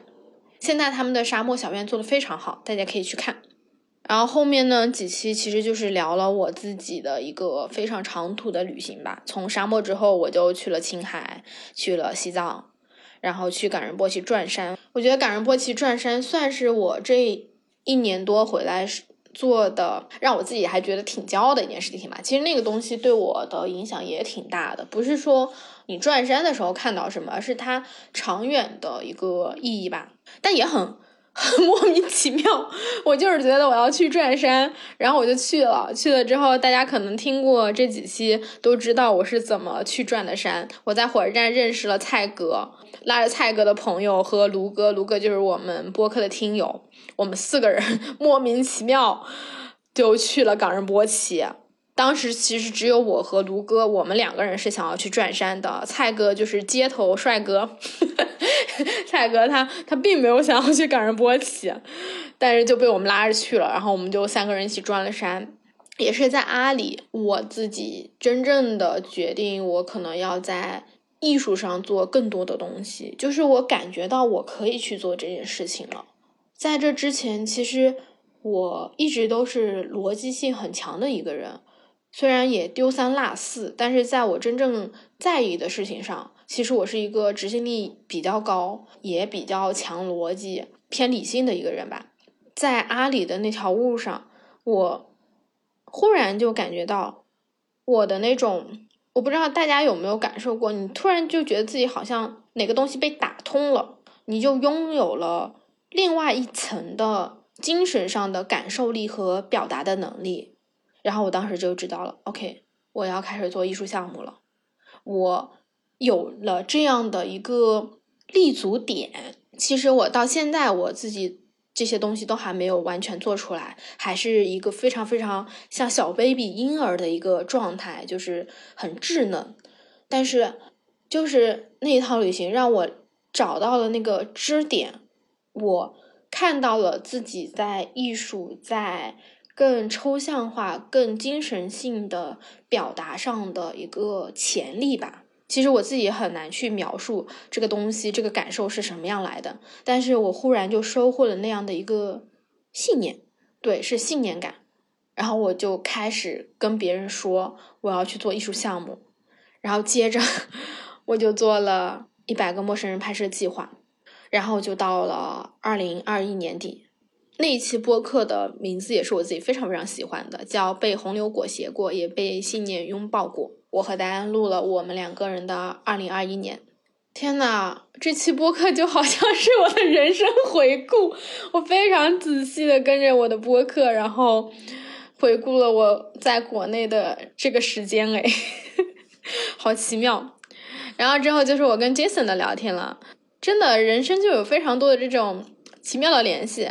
现在他们的沙漠小院做的非常好，大家可以去看。然后后面呢几期其实就是聊了我自己的一个非常长途的旅行吧。从沙漠之后，我就去了青海，去了西藏，然后去冈仁波齐转山。我觉得冈仁波齐转山算是我这一年多回来做的让我自己还觉得挺骄傲的一件事情吧。其实那个东西对我的影响也挺大的，不是说你转山的时候看到什么，而是它长远的一个意义吧。但也很。莫名其妙，我就是觉得我要去转山，然后我就去了。去了之后，大家可能听过这几期，都知道我是怎么去转的山。我在火车站认识了蔡哥，拉着蔡哥的朋友和卢哥，卢哥就是我们播客的听友，我们四个人 莫名其妙就去了冈仁波齐。当时其实只有我和卢哥，我们两个人是想要去转山的。蔡哥就是街头帅哥，蔡哥他他并没有想要去冈仁波齐，但是就被我们拉着去了。然后我们就三个人一起转了山，也是在阿里，我自己真正的决定，我可能要在艺术上做更多的东西，就是我感觉到我可以去做这件事情了。在这之前，其实我一直都是逻辑性很强的一个人。虽然也丢三落四，但是在我真正在意的事情上，其实我是一个执行力比较高，也比较强逻辑、偏理性的一个人吧。在阿里的那条路上，我忽然就感觉到我的那种，我不知道大家有没有感受过，你突然就觉得自己好像哪个东西被打通了，你就拥有了另外一层的精神上的感受力和表达的能力。然后我当时就知道了，OK，我要开始做艺术项目了。我有了这样的一个立足点。其实我到现在我自己这些东西都还没有完全做出来，还是一个非常非常像小 baby 婴儿的一个状态，就是很稚嫩。但是就是那一趟旅行让我找到了那个支点，我看到了自己在艺术在更抽象化、更精神性的表达上的一个潜力吧。其实我自己很难去描述这个东西，这个感受是什么样来的。但是我忽然就收获了那样的一个信念，对，是信念感。然后我就开始跟别人说我要去做艺术项目，然后接着我就做了一百个陌生人拍摄计划，然后就到了二零二一年底，那一期播客的名字也是我自己非常非常喜欢的，叫《被洪流裹挟过，也被信念拥抱过》。我和大家录了我们两个人的二零二一年。天呐，这期播客就好像是我的人生回顾，我非常仔细的跟着我的播客，然后。回顾了我在国内的这个时间，哎，好奇妙。然后之后就是我跟 Jason 的聊天了，真的，人生就有非常多的这种奇妙的联系。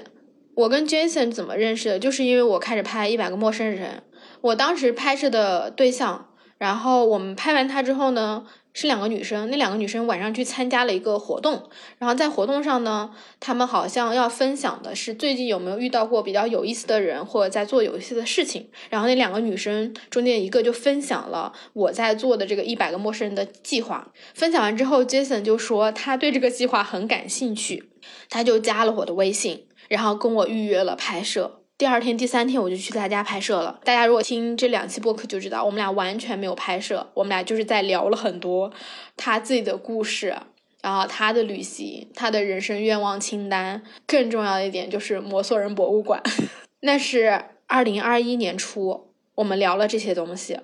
我跟 Jason 怎么认识的？就是因为我开始拍一百个陌生人，我当时拍摄的对象，然后我们拍完他之后呢。是两个女生，那两个女生晚上去参加了一个活动，然后在活动上呢，她们好像要分享的是最近有没有遇到过比较有意思的人，或者在做有意思的事情。然后那两个女生中间一个就分享了我在做的这个一百个陌生人的计划。分享完之后，Jason 就说他对这个计划很感兴趣，他就加了我的微信，然后跟我预约了拍摄。第二天、第三天我就去他家拍摄了。大家如果听这两期播客就知道，我们俩完全没有拍摄，我们俩就是在聊了很多他自己的故事，然后他的旅行、他的人生愿望清单。更重要的一点就是摩梭人博物馆，那是二零二一年初我们聊了这些东西。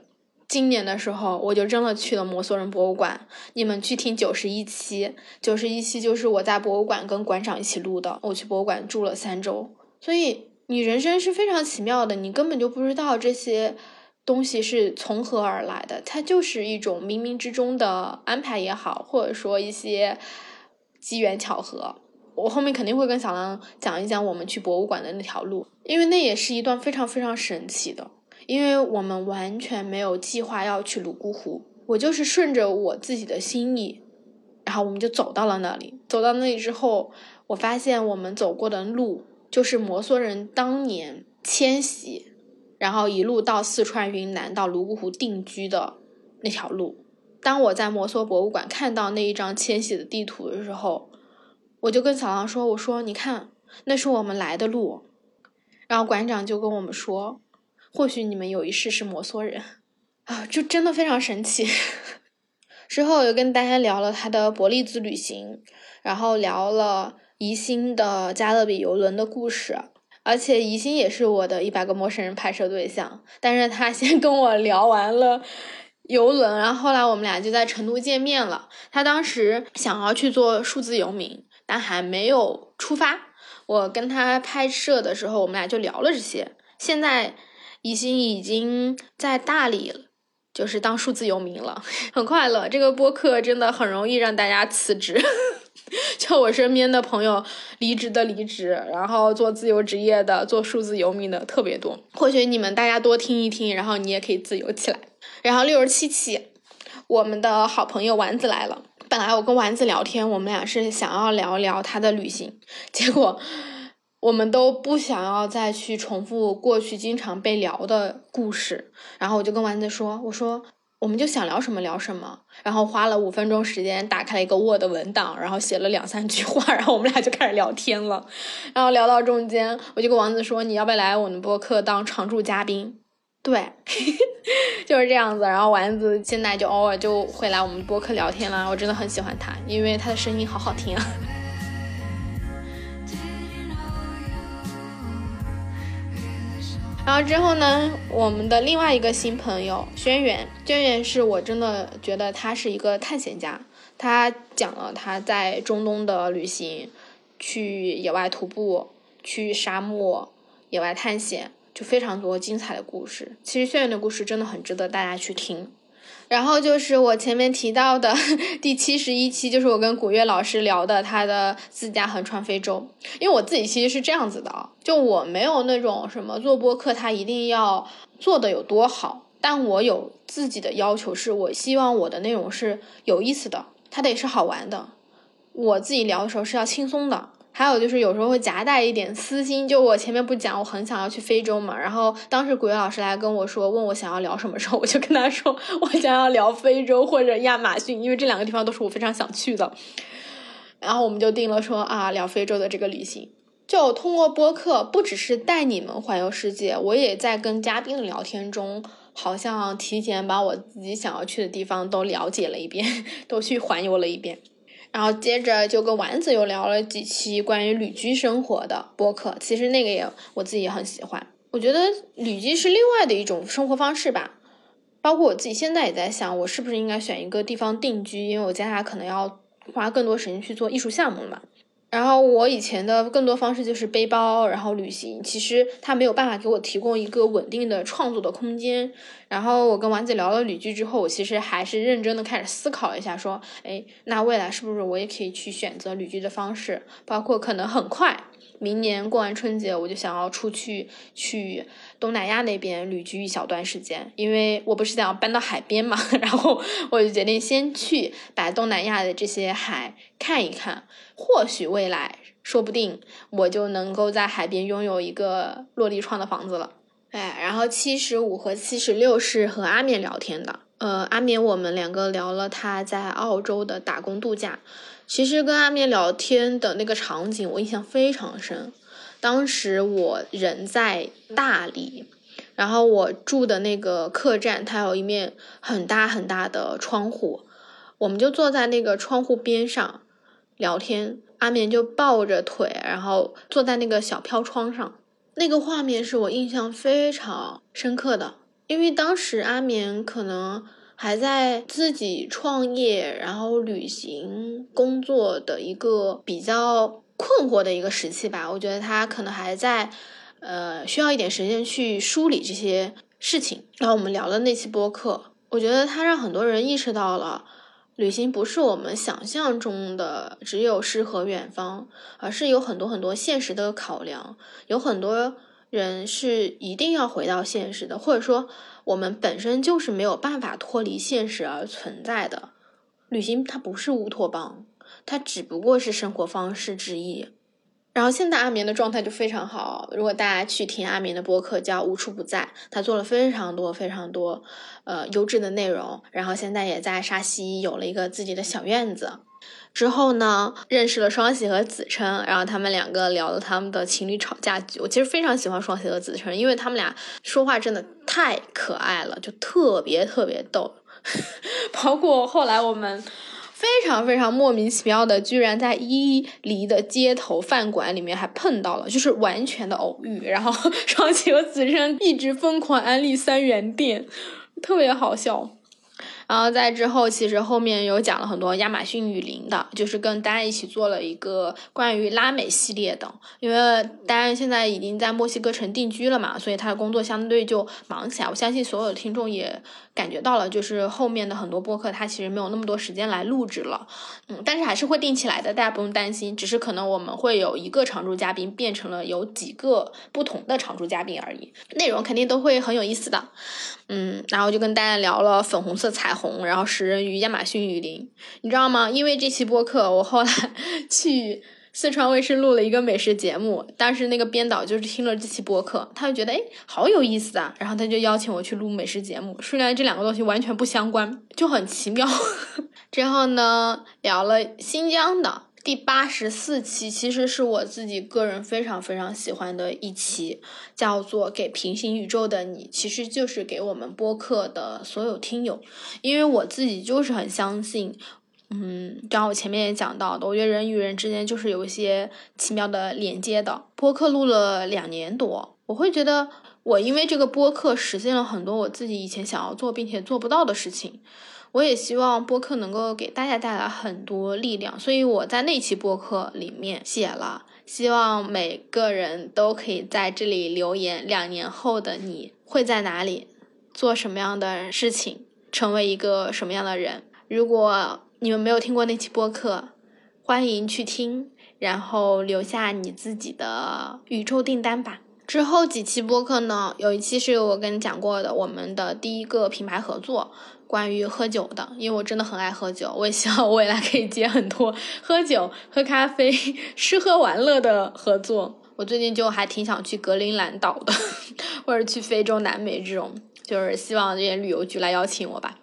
今年的时候我就真的去了摩梭人博物馆。你们去听九十一期，九十一期就是我在博物馆跟馆长一起录的。我去博物馆住了三周，所以。你人生是非常奇妙的，你根本就不知道这些东西是从何而来的，它就是一种冥冥之中的安排也好，或者说一些机缘巧合。我后面肯定会跟小狼讲一讲我们去博物馆的那条路，因为那也是一段非常非常神奇的，因为我们完全没有计划要去泸沽湖，我就是顺着我自己的心意，然后我们就走到了那里。走到那里之后，我发现我们走过的路。就是摩梭人当年迁徙，然后一路到四川、云南、到泸沽湖定居的那条路。当我在摩梭博物馆看到那一张迁徙的地图的时候，我就跟小狼说：“我说，你看，那是我们来的路。”然后馆长就跟我们说：“或许你们有一世是摩梭人啊！”就真的非常神奇。之后又跟大家聊了他的伯利兹旅行，然后聊了。宜兴的加勒比游轮的故事，而且宜兴也是我的一百个陌生人拍摄对象。但是他先跟我聊完了游轮，然后后来我们俩就在成都见面了。他当时想要去做数字游民，但还没有出发。我跟他拍摄的时候，我们俩就聊了这些。现在宜兴已经在大理了，就是当数字游民了，很快乐。这个播客真的很容易让大家辞职。就我身边的朋友，离职的离职，然后做自由职业的、做数字游民的特别多。或许你们大家多听一听，然后你也可以自由起来。然后六十七期，我们的好朋友丸子来了。本来我跟丸子聊天，我们俩是想要聊聊他的旅行，结果我们都不想要再去重复过去经常被聊的故事。然后我就跟丸子说：“我说。”我们就想聊什么聊什么，然后花了五分钟时间打开了一个 Word 文档，然后写了两三句话，然后我们俩就开始聊天了。然后聊到中间，我就跟丸子说：“你要不要来我们播客当常驻嘉宾？”对，就是这样子。然后丸子现在就偶尔就会来我们播客聊天了。我真的很喜欢他，因为他的声音好好听啊。然后之后呢，我们的另外一个新朋友轩辕，轩辕是我真的觉得他是一个探险家。他讲了他在中东的旅行，去野外徒步，去沙漠野外探险，就非常多精彩的故事。其实轩辕的故事真的很值得大家去听。然后就是我前面提到的 第七十一期，就是我跟古月老师聊的他的自驾横穿非洲。因为我自己其实是这样子的啊，就我没有那种什么做播客他一定要做的有多好，但我有自己的要求，是我希望我的内容是有意思的，它得是好玩的。我自己聊的时候是要轻松的，还有就是有时候会夹带一点私心，就我前面不讲我很想要去非洲嘛，然后当时古月老师来跟我说，问我想要聊什么时候，我就跟他说我想要聊非洲或者亚马逊，因为这两个地方都是我非常想去的。然后我们就定了说啊，聊非洲的这个旅行。就通过播客，不只是带你们环游世界，我也在跟嘉宾的聊天中，好像提前把我自己想要去的地方都了解了一遍，都去环游了一遍。然后接着就跟丸子又聊了几期关于旅居生活的播客，其实那个也我自己也很喜欢。我觉得旅居是另外的一种生活方式吧，包括我自己现在也在想，我是不是应该选一个地方定居，因为我接下来可能要花更多时间去做艺术项目了嘛。然后我以前的更多方式就是背包，然后旅行。其实它没有办法给我提供一个稳定的创作的空间。然后我跟丸子聊了旅居之后，我其实还是认真的开始思考一下，说，哎，那未来是不是我也可以去选择旅居的方式？包括可能很快。明年过完春节，我就想要出去去东南亚那边旅居一小段时间，因为我不是想要搬到海边嘛，然后我就决定先去把东南亚的这些海看一看，或许未来说不定我就能够在海边拥有一个落地窗的房子了。哎，然后七十五和七十六是和阿冕聊天的，呃，阿冕我们两个聊了他在澳洲的打工度假。其实跟阿面聊天的那个场景，我印象非常深。当时我人在大理，然后我住的那个客栈，它有一面很大很大的窗户，我们就坐在那个窗户边上聊天。阿面就抱着腿，然后坐在那个小飘窗上，那个画面是我印象非常深刻的，因为当时阿眠可能。还在自己创业，然后旅行工作的一个比较困惑的一个时期吧。我觉得他可能还在，呃，需要一点时间去梳理这些事情。然后我们聊了那期播客，我觉得他让很多人意识到了，旅行不是我们想象中的只有诗和远方，而是有很多很多现实的考量，有很多人是一定要回到现实的，或者说。我们本身就是没有办法脱离现实而存在的，旅行它不是乌托邦，它只不过是生活方式之一。然后现在阿眠的状态就非常好，如果大家去听阿眠的播客叫无处不在，他做了非常多非常多呃优质的内容，然后现在也在沙溪有了一个自己的小院子。之后呢，认识了双喜和子琛，然后他们两个聊了他们的情侣吵架剧。我其实非常喜欢双喜和子琛，因为他们俩说话真的太可爱了，就特别特别逗。包括后来我们非常非常莫名其妙的，居然在伊犁的街头饭馆里面还碰到了，就是完全的偶遇。然后双喜和子琛一直疯狂安利三元店，特别好笑。然后在之后，其实后面有讲了很多亚马逊雨林的，就是跟丹一起做了一个关于拉美系列的。因为丹现在已经在墨西哥城定居了嘛，所以他的工作相对就忙起来。我相信所有的听众也感觉到了，就是后面的很多播客它其实没有那么多时间来录制了，嗯，但是还是会定起来的，大家不用担心。只是可能我们会有一个常驻嘉宾变成了有几个不同的常驻嘉宾而已，内容肯定都会很有意思的。嗯，然后就跟大家聊了粉红色彩虹，然后食人鱼、亚马逊雨林，你知道吗？因为这期播客，我后来 去四川卫视录了一个美食节目，当时那个编导就是听了这期播客，他就觉得哎，好有意思啊，然后他就邀请我去录美食节目，虽然这两个东西完全不相关，就很奇妙。之后呢，聊了新疆的。第八十四期其实是我自己个人非常非常喜欢的一期，叫做《给平行宇宙的你》，其实就是给我们播客的所有听友，因为我自己就是很相信，嗯，就像我前面也讲到的，我觉得人与人之间就是有一些奇妙的连接的。播客录了两年多，我会觉得我因为这个播客实现了很多我自己以前想要做并且做不到的事情。我也希望播客能够给大家带来很多力量，所以我在那期播客里面写了，希望每个人都可以在这里留言，两年后的你会在哪里，做什么样的事情，成为一个什么样的人。如果你们没有听过那期播客，欢迎去听，然后留下你自己的宇宙订单吧。之后几期播客呢，有一期是我跟你讲过的，我们的第一个品牌合作。关于喝酒的，因为我真的很爱喝酒，我也希望未来可以接很多 喝酒、喝咖啡、吃喝玩乐的合作。我最近就还挺想去格陵兰岛的，或者去非洲、南美这种，就是希望这些旅游局来邀请我吧。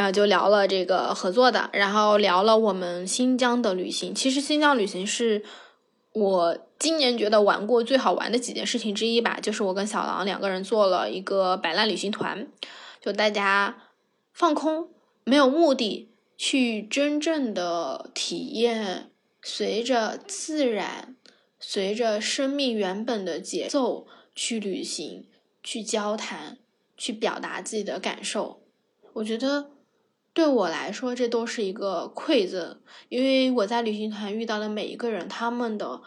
然后就聊了这个合作的，然后聊了我们新疆的旅行。其实新疆旅行是我今年觉得玩过最好玩的几件事情之一吧，就是我跟小狼两个人做了一个摆烂旅行团，就大家放空，没有目的，去真正的体验，随着自然。随着生命原本的节奏去旅行、去交谈、去表达自己的感受，我觉得对我来说这都是一个馈赠，因为我在旅行团遇到的每一个人，他们的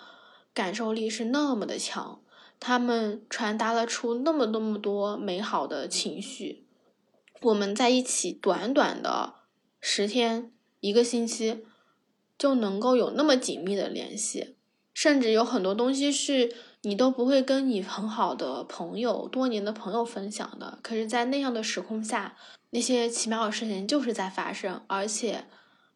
感受力是那么的强，他们传达了出那么那么多美好的情绪，我们在一起短短的十天、一个星期就能够有那么紧密的联系。甚至有很多东西是你都不会跟你很好的朋友、多年的朋友分享的。可是，在那样的时空下，那些奇妙的事情就是在发生，而且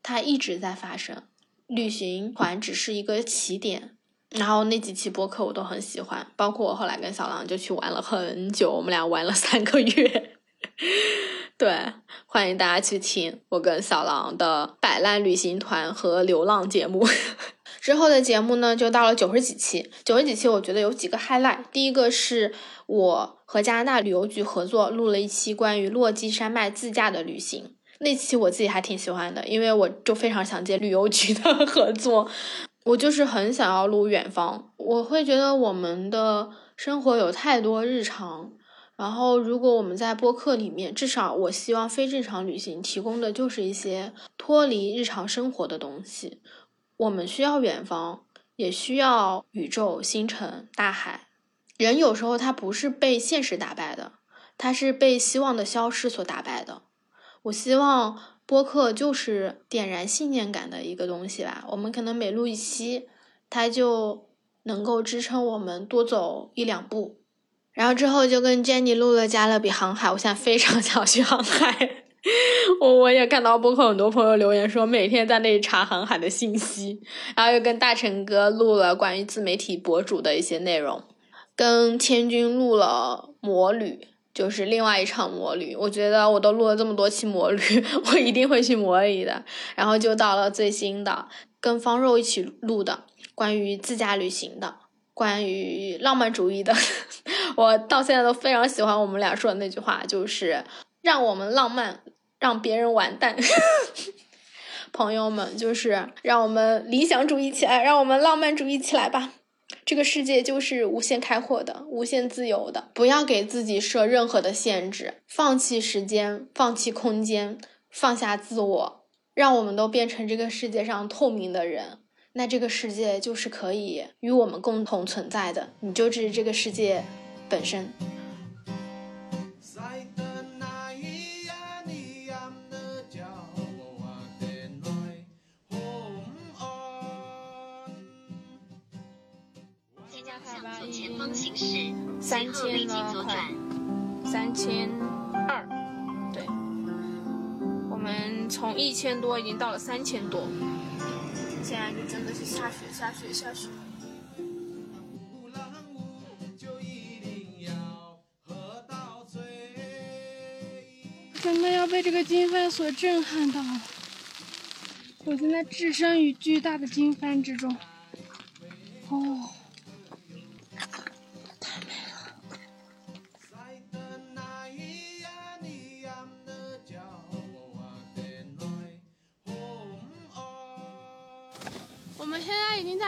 它一直在发生。旅行团只是一个起点，然后那几期播客我都很喜欢，包括我后来跟小狼就去玩了很久，我们俩玩了三个月。对，欢迎大家去听我跟小狼的摆烂旅行团和流浪节目。之后的节目呢，就到了九十几期。九十几期，我觉得有几个 highlight。第一个是我和加拿大旅游局合作录了一期关于落基山脉自驾的旅行，那期我自己还挺喜欢的，因为我就非常想接旅游局的 合作。我就是很想要录远方，我会觉得我们的生活有太多日常，然后如果我们在播客里面，至少我希望非正常旅行提供的就是一些脱离日常生活的东西。我们需要远方，也需要宇宙、星辰、大海。人有时候他不是被现实打败的，他是被希望的消失所打败的。我希望播客就是点燃信念感的一个东西吧。我们可能每录一期，它就能够支撑我们多走一两步。然后之后就跟 Jenny 录了《加勒比航海》，我现在非常想去航海。我我也看到包括很多朋友留言说每天在那里查航海的信息，然后又跟大成哥录了关于自媒体博主的一些内容，跟千军录了魔旅，就是另外一场魔旅。我觉得我都录了这么多期魔旅，我一定会去魔旅的。然后就到了最新的，跟方肉一起录的关于自驾旅行的，关于浪漫主义的。我到现在都非常喜欢我们俩说的那句话，就是让我们浪漫。让别人完蛋，朋友们，就是让我们理想主义起来，让我们浪漫主义起来吧。这个世界就是无限开阔的，无限自由的，不要给自己设任何的限制，放弃时间，放弃空间，放下自我，让我们都变成这个世界上透明的人。那这个世界就是可以与我们共同存在的，你就是这个世界本身。三千了，快三千二，对，我们从一千多已经到了三千多，现在就真的是下雪，下雪，下雪。真的要被这个经幡所震撼到了，我现在置身于巨大的经幡之中，哦。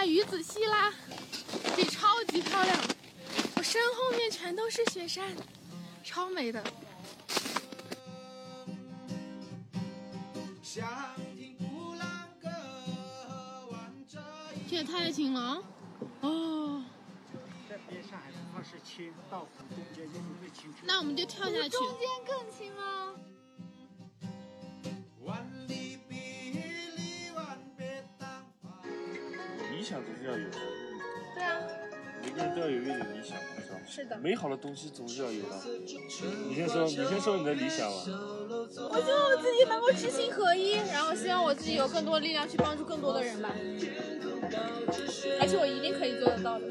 鱼子溪啦，这超级漂亮，我身后面全都是雪山，超美的。这也太近了，哦。那我们就跳下去。中间更近吗？想总是要有的。对啊。每个人都要有一点理想，是吧？是的，美好的东西总是要有的。你先说，你先说你的理想吧。我希望我自己能够知行合一，然后希望我自己有更多的力量去帮助更多的人吧。而且我一定可以做得到的。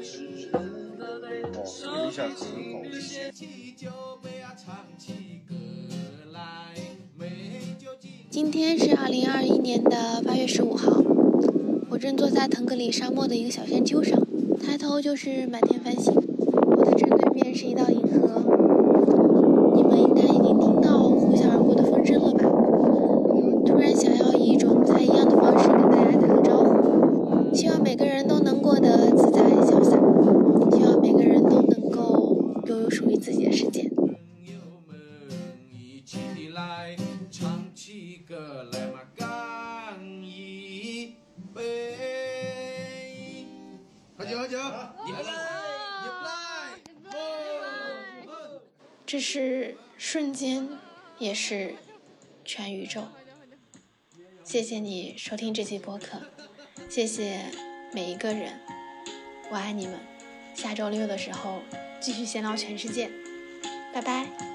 哦，这个理想很好。今天是二零二一年的八月十五号，我正坐在腾格里沙漠的一个小山丘上，抬头就是满天繁星。我的正对面是一道这是瞬间，也是全宇宙。谢谢你收听这期播客，谢谢每一个人，我爱你们。下周六的时候继续闲聊全世界，拜拜。